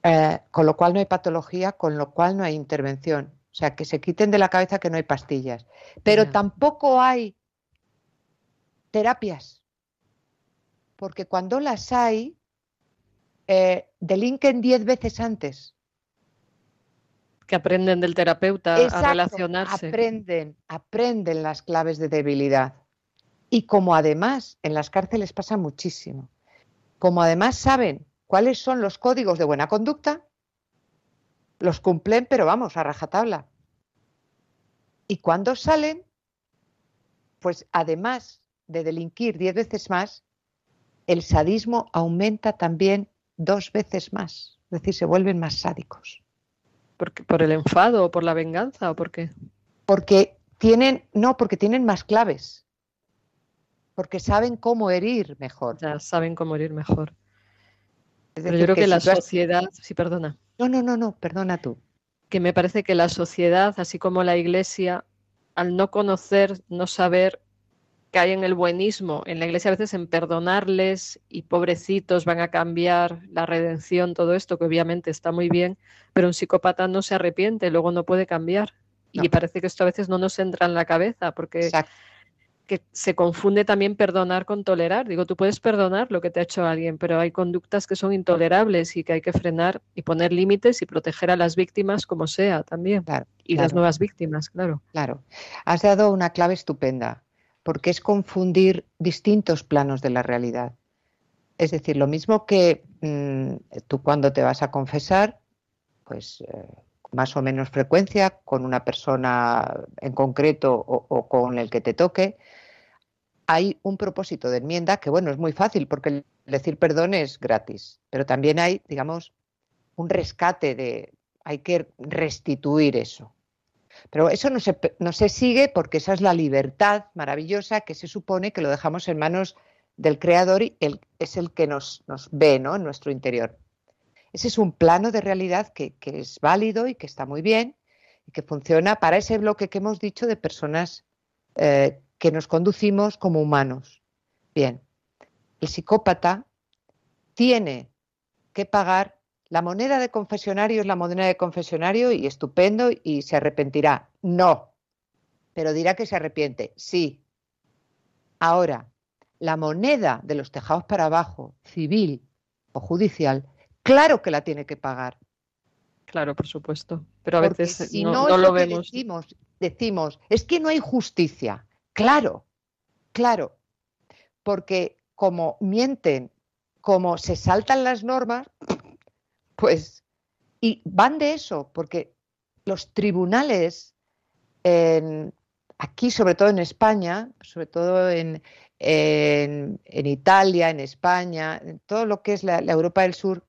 eh, con lo cual no hay patología, con lo cual no hay intervención. O sea, que se quiten de la cabeza que no hay pastillas. Pero tampoco hay terapias. Porque cuando las hay, eh, delinquen diez veces antes. Que aprenden del terapeuta a relacionarse. Aprenden, aprenden las claves de debilidad. Y como además en las cárceles pasa muchísimo, como además saben cuáles son los códigos de buena conducta, los cumplen, pero vamos, a rajatabla. Y cuando salen, pues además de delinquir diez veces más, el sadismo aumenta también dos veces más, es decir, se vuelven más sádicos. ¿Por el enfado o por la venganza o por qué? Porque tienen, no, porque tienen más claves. Porque saben cómo herir mejor. Ya saben cómo herir mejor. Pero yo creo que, la sociedad, sí, perdona. No, no, no, no, perdona tú. Que me parece que la sociedad, así como la iglesia, al no conocer, no saber, hay en el buenismo, en la iglesia a veces en perdonarles y pobrecitos van a cambiar la redención, todo esto que obviamente está muy bien, pero un psicópata no se arrepiente, luego no puede cambiar. Y parece que esto a veces no nos entra en la cabeza porque que se confunde también perdonar con tolerar. Digo, tú puedes perdonar lo que te ha hecho alguien, pero hay conductas que son intolerables y que hay que frenar y poner límites y proteger a las víctimas como sea también. y las nuevas víctimas, claro. Claro. Has dado una clave estupenda porque es confundir distintos planos de la realidad. Es decir, lo mismo que mm, tú cuando te vas a confesar, pues eh, más o menos frecuencia con una persona en concreto o, con el que te toque, hay un propósito de enmienda que, bueno, es muy fácil porque decir perdón es gratis, pero también hay, digamos, un rescate de, hay que restituir eso. Pero eso no se, no se sigue porque esa es la libertad maravillosa que se supone que lo dejamos en manos del creador y él es el que nos, nos ve ¿no? en nuestro interior. Ese es un plano de realidad que, es válido y que está muy bien y que funciona para ese bloque que hemos dicho de personas eh, que nos conducimos como humanos. Bien, el psicópata tiene que pagar la moneda de confesionario es la moneda de confesionario y estupendo y se arrepentirá. No, pero dirá que se arrepiente. Sí. Ahora, la moneda de los tejados para abajo, civil o judicial, claro que la tiene que pagar. Claro, por supuesto. Pero a veces si no, lo vemos. Decimos, decimos, es que no hay justicia. Claro, claro. Porque como mienten, como se saltan las normas, pues, y van de eso, porque los tribunales, aquí sobre todo en España, sobre todo en, Italia, en España, en todo lo que es la, Europa del Sur,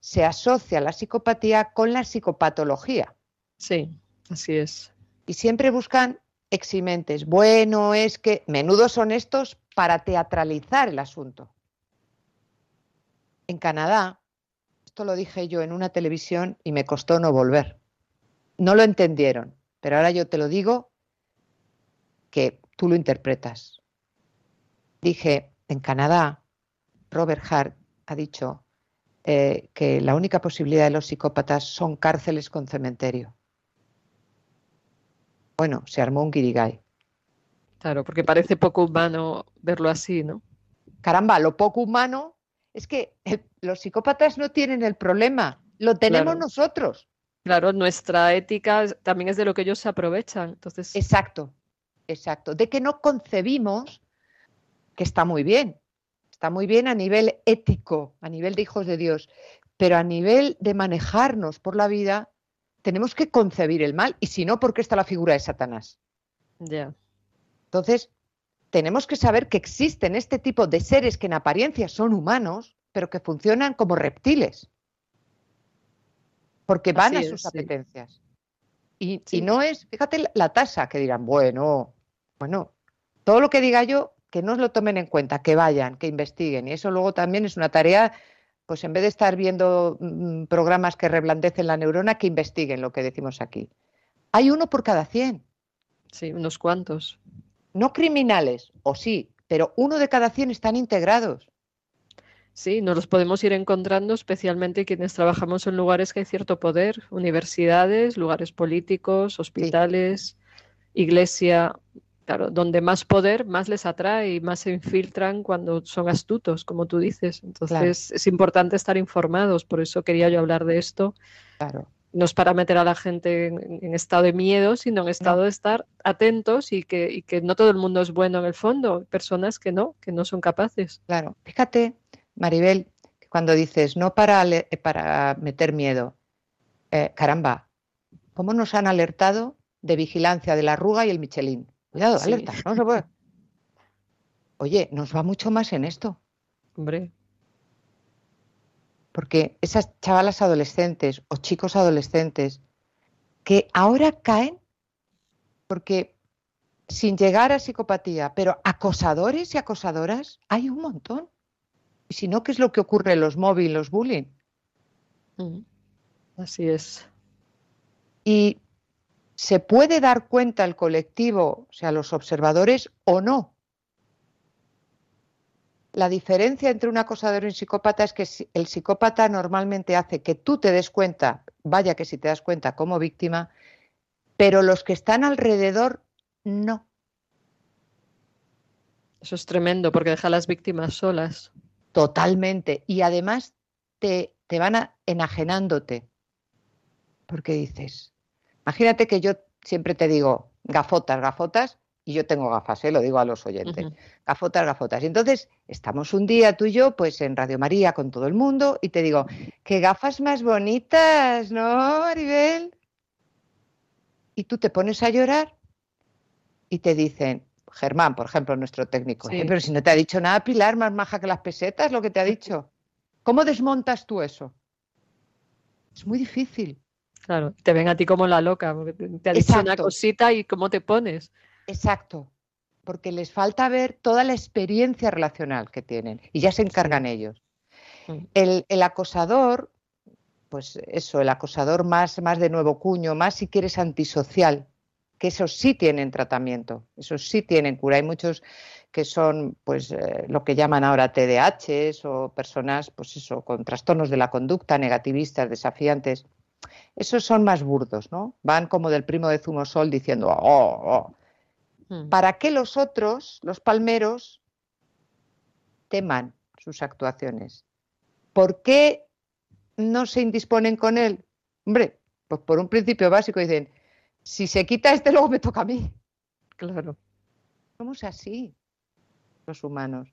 se asocia la psicopatía con la psicopatología. Sí, así es. Y siempre buscan eximentes. Bueno, es que menudo son estos para teatralizar el asunto. En Canadá, esto lo dije yo en una televisión y me costó no volver. No lo entendieron, pero ahora yo te lo digo que tú lo interpretas. Dije, en Canadá, Robert Hart ha dicho eh, que la única posibilidad de los psicópatas son cárceles con cementerio. Bueno, se armó un guirigay. Claro, porque parece poco humano verlo así, ¿no? caramba, lo poco humano, es que los psicópatas no tienen el problema, lo tenemos nosotros. Claro, nuestra ética también es de lo que ellos se aprovechan. Entonces... Exacto, exacto. De que no concebimos que está muy bien, está muy bien a nivel ético, a nivel de hijos de Dios, pero a nivel de manejarnos por la vida, tenemos que concebir el mal, y si no, ¿por qué está la figura de Satanás? Ya. Entonces, tenemos que saber que existen este tipo de seres que en apariencia son humanos, pero que funcionan como reptiles porque van a sus apetencias. Y, no es, fíjate la tasa que dirán, bueno, bueno, todo lo que diga yo, que no lo tomen en cuenta, que vayan, que investiguen. Y eso luego también es una tarea, pues en vez de estar viendo mm, programas que reblandecen la neurona, que investiguen lo que decimos aquí. Hay uno por cada 100. Sí, unos cuantos. No criminales, o sí, pero uno de cada 100 están integrados. Sí, nos los podemos ir encontrando, especialmente quienes trabajamos en lugares que hay cierto poder, universidades, lugares políticos, hospitales, iglesia. Claro, donde más poder, más les atrae y más se infiltran cuando son astutos, como tú dices. Entonces es importante estar informados, por eso quería yo hablar de esto. Claro. No es para meter a la gente en, estado de miedo, sino en estado de estar atentos y que, y que no todo el mundo es bueno en el fondo, personas que no, que no son capaces. Claro, fíjate Maribel, cuando dices no para, para meter miedo, eh, caramba, ¿cómo nos han alertado de vigilancia de la arruga y el Michelin? Cuidado, alerta, no se puede. Oye, nos va mucho más en esto. Hombre. Porque esas chavalas adolescentes o chicos adolescentes que ahora caen porque sin llegar a psicopatía, pero acosadores y acosadoras hay un montón. Y si no, ¿qué es lo que ocurre en los móviles, los bullying? Mm. Así es. Y se puede dar cuenta el colectivo, o sea, los observadores, o no. La diferencia entre un acosador y un psicópata es que el psicópata normalmente hace que tú te des cuenta, vaya que si te das cuenta como víctima, pero los que están alrededor no. Eso es tremendo porque deja a las víctimas solas. Totalmente. Y además te, te van enajenándote. Porque dices, imagínate que yo siempre te digo gafotas, gafotas, y yo tengo gafas, ¿eh? lo digo a los oyentes. Gafotas, gafotas. Y entonces estamos un día tú y yo, pues en Radio María con todo el mundo, y te digo, qué gafas más bonitas, ¿no, Maribel? Y tú te pones a llorar y te dicen, Germán, por ejemplo, nuestro técnico. pero si no te ha dicho nada, Pilar, más maja que las pesetas, lo que te ha dicho. ¿Cómo desmontas tú eso? Es muy difícil. Claro, te ven a ti como la loca, porque te ha dicho una cosita y cómo te pones. Exacto, porque les falta ver toda la experiencia relacional que tienen y ya se encargan ellos. El, el, acosador, pues eso, el acosador más, más de nuevo cuño, más si quieres antisocial, que esos sí tienen tratamiento, esos sí tienen cura. Hay muchos que son pues eh, lo que llaman ahora TDAH o personas pues eso con trastornos de la conducta, negativistas, desafiantes. Esos son más burdos, ¿no? Van como del primo de Zumosol diciendo, oh, oh. Hmm. ¿Para qué los otros, los palmeros, teman sus actuaciones? ¿Por qué no se indisponen con él? Hombre, pues por un principio básico dicen, si se quita este, luego me toca a mí. Claro. Somos así, los humanos.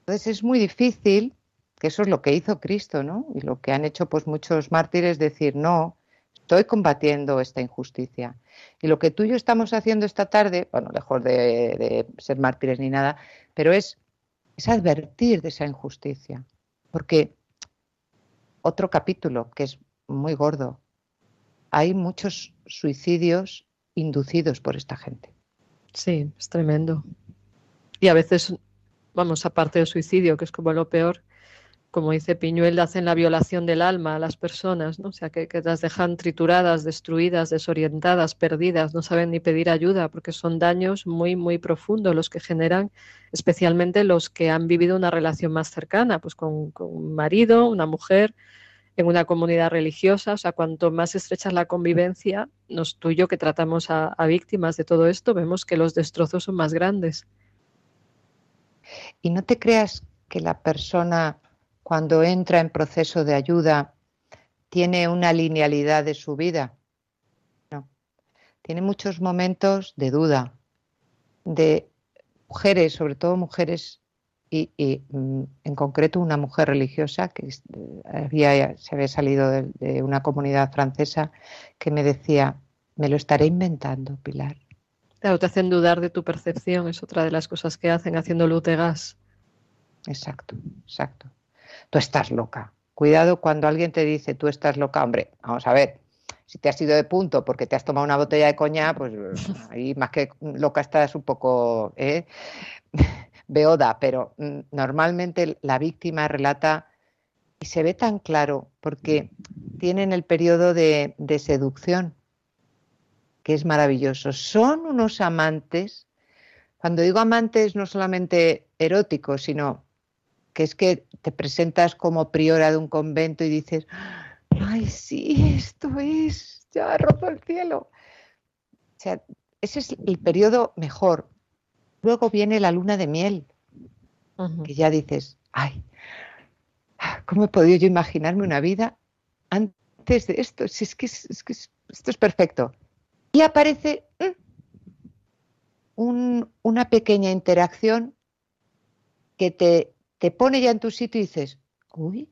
Entonces es muy difícil, que eso es lo que hizo Cristo, ¿no? Y lo que han hecho pues muchos mártires, decir, no, estoy combatiendo esta injusticia. Y lo que tú y yo estamos haciendo esta tarde, bueno, lejos de, de ser mártires ni nada, pero es, es advertir de esa injusticia. Porque otro capítulo que es muy gordo, hay muchos suicidios inducidos por esta gente. Sí, es tremendo. Y a veces, vamos, aparte del suicidio, que es como lo peor, como dice Piñuel, hacen la violación del alma a las personas, ¿no? O sea, que, las dejan trituradas, destruidas, desorientadas, perdidas, no saben ni pedir ayuda, porque son daños muy, muy profundos los que generan, especialmente los que han vivido una relación más cercana, pues con, con un marido, una mujer, en una comunidad religiosa, o sea, cuanto más estrecha es la convivencia, nos tú y yo que tratamos a, víctimas de todo esto, vemos que los destrozos son más grandes. Y no te creas que la persona cuando entra en proceso de ayuda tiene una linealidad de su vida. No. Tiene muchos momentos de duda, de mujeres, sobre todo mujeres, y, mm, en concreto una mujer religiosa que había, se había salido de, una comunidad francesa que me decía, me lo estaré inventando, Pilar. Claro, te hacen dudar de tu percepción, es otra de las cosas que hacen haciendo luz de gas. Exacto, exacto. Tú estás loca. Cuidado cuando alguien te dice, tú estás loca, hombre, vamos a ver, si te has ido de punto porque te has tomado una botella de coña, pues ahí más que loca estás un poco ¿eh? Beoda, pero mm, normalmente la víctima relata y se ve tan claro porque tienen el periodo de, de seducción, que es maravilloso. Son unos amantes, cuando digo amantes no solamente eróticos, sino que es que te presentas como priora de un convento y dices, ay, sí, esto es, ya ha roto el cielo. O sea, ese es el periodo mejor. Luego viene la luna de miel, que ya dices, ay, ¿cómo he podido yo imaginarme una vida antes de esto? Si es que, esto es perfecto. Y aparece mm, una pequeña interacción que te, te pone ya en tu sitio y dices, uy,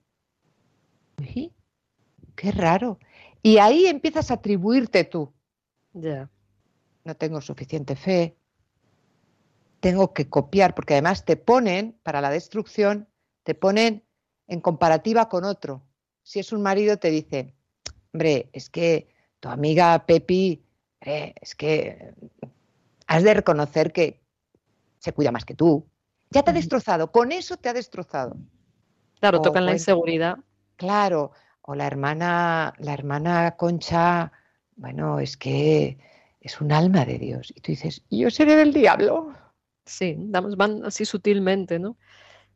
uy, qué raro. Y ahí empiezas a atribuirte tú. Ya. No tengo suficiente fe. Tengo que copiar, porque además te ponen, para la destrucción, te ponen en comparativa con otro. Si es un marido, te dice, hombre, es que tu amiga Pepi, eh, es que has de reconocer que se cuida más que tú. Ya te ha destrozado, con eso te ha destrozado. Claro, tocan la inseguridad. Claro, o la hermana, la hermana Concha, bueno, es que es un alma de Dios. Y tú dices, yo seré del diablo. Sí, van así sutilmente, ¿no?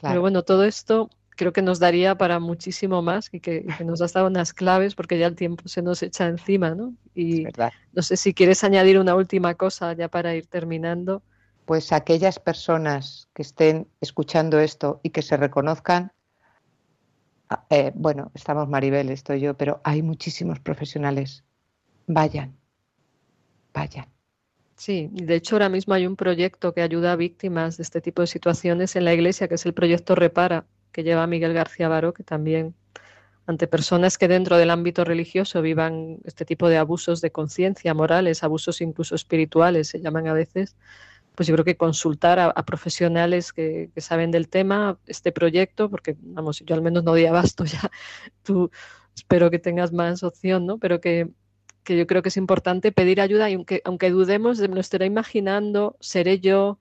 Pero bueno, todo esto creo que nos daría para muchísimo más y que, nos has dado unas claves porque ya el tiempo se nos echa encima, ¿no? Y no sé si quieres añadir una última cosa ya para ir terminando. Pues aquellas personas que estén escuchando esto y que se reconozcan Ah, eh, bueno, estamos Maribel, estoy yo, pero hay muchísimos profesionales. Vayan, vayan. Sí, de hecho ahora mismo hay un proyecto que ayuda a víctimas de este tipo de situaciones en la iglesia, que es el proyecto Repara, que lleva Miguel García Baro, que también ante personas que dentro del ámbito religioso vivan este tipo de abusos de conciencia, morales, abusos incluso espirituales, se llaman a veces, pues yo creo que consultar a, profesionales que, saben del tema, este proyecto, porque vamos, yo al menos no di abasto ya, tú espero que tengas más opción, ¿no? Pero que, yo creo que es importante pedir ayuda y aunque, aunque dudemos, me lo estaré imaginando, seré yo,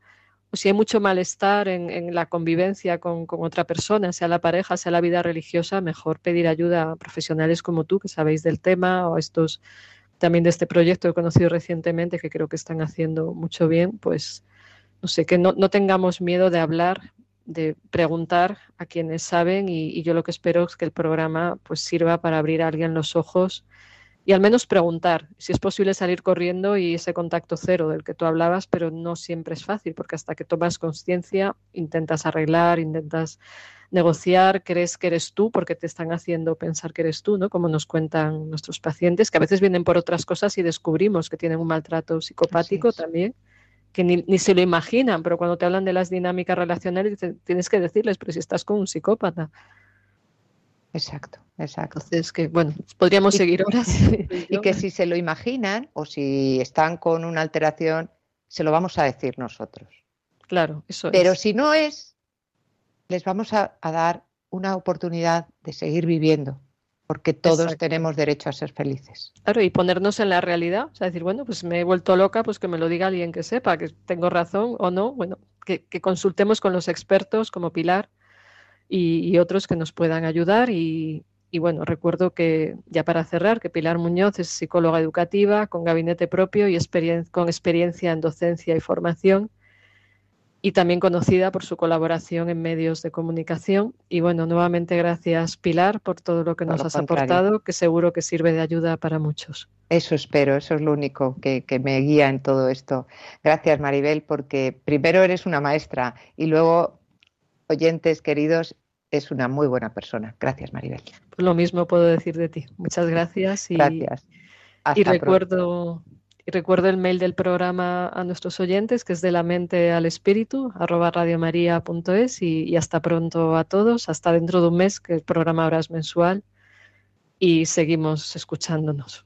o si hay mucho malestar en, la convivencia con, con, otra persona, sea la pareja, sea la vida religiosa, mejor pedir ayuda a profesionales como tú que sabéis del tema o estos también de este proyecto que he conocido recientemente que creo que están haciendo mucho bien, pues no sé, que no, tengamos miedo de hablar, de preguntar a quienes saben y, yo lo que espero es que el programa pues sirva para abrir a alguien los ojos y al menos preguntar. Si es posible salir corriendo y ese contacto cero del que tú hablabas, pero no siempre es fácil porque hasta que tomas conciencia intentas arreglar, intentas negociar, crees que eres tú porque te están haciendo pensar que eres tú, ¿no? Como nos cuentan nuestros pacientes, que a veces vienen por otras cosas y descubrimos que tienen un maltrato psicopático también que ni, se lo imaginan, pero cuando te hablan de las dinámicas relacionales tienes que decirles, pero si estás con un psicópata. Exacto, exacto. Entonces, que bueno, podríamos seguir horas. y que si se lo imaginan o si están con una alteración, se lo vamos a decir nosotros. Claro, eso Pero si no es, les vamos a dar una oportunidad de seguir viviendo porque todos tenemos derecho a ser felices. Claro, y ponernos en la realidad, o sea, decir, bueno, pues me he vuelto loca, pues que me lo diga alguien que sepa, que tengo razón o no, bueno, que, consultemos con los expertos como Pilar y, otros que nos puedan ayudar. Y, y, bueno, recuerdo que, ya para cerrar, que Pilar Muñoz es psicóloga educativa con gabinete propio y con experiencia en docencia y formación y también conocida por su colaboración en medios de comunicación. Y bueno, nuevamente gracias Pilar por todo lo que nos has aportado, que seguro que sirve de ayuda para muchos. Eso espero, eso es lo único que, me guía en todo esto. Gracias Maribel, porque primero eres una maestra y luego oyentes queridos, es una muy buena persona. Gracias, Maribel. Pues lo mismo puedo decir de ti. Muchas gracias. Y, gracias. y recuerdo, y recuerdo el mail del programa a nuestros oyentes, que es de la mente al espíritu, arroba radiomaria.es y, y hasta pronto a todos, hasta dentro de un mes, que el programa ahora es mensual y seguimos escuchándonos.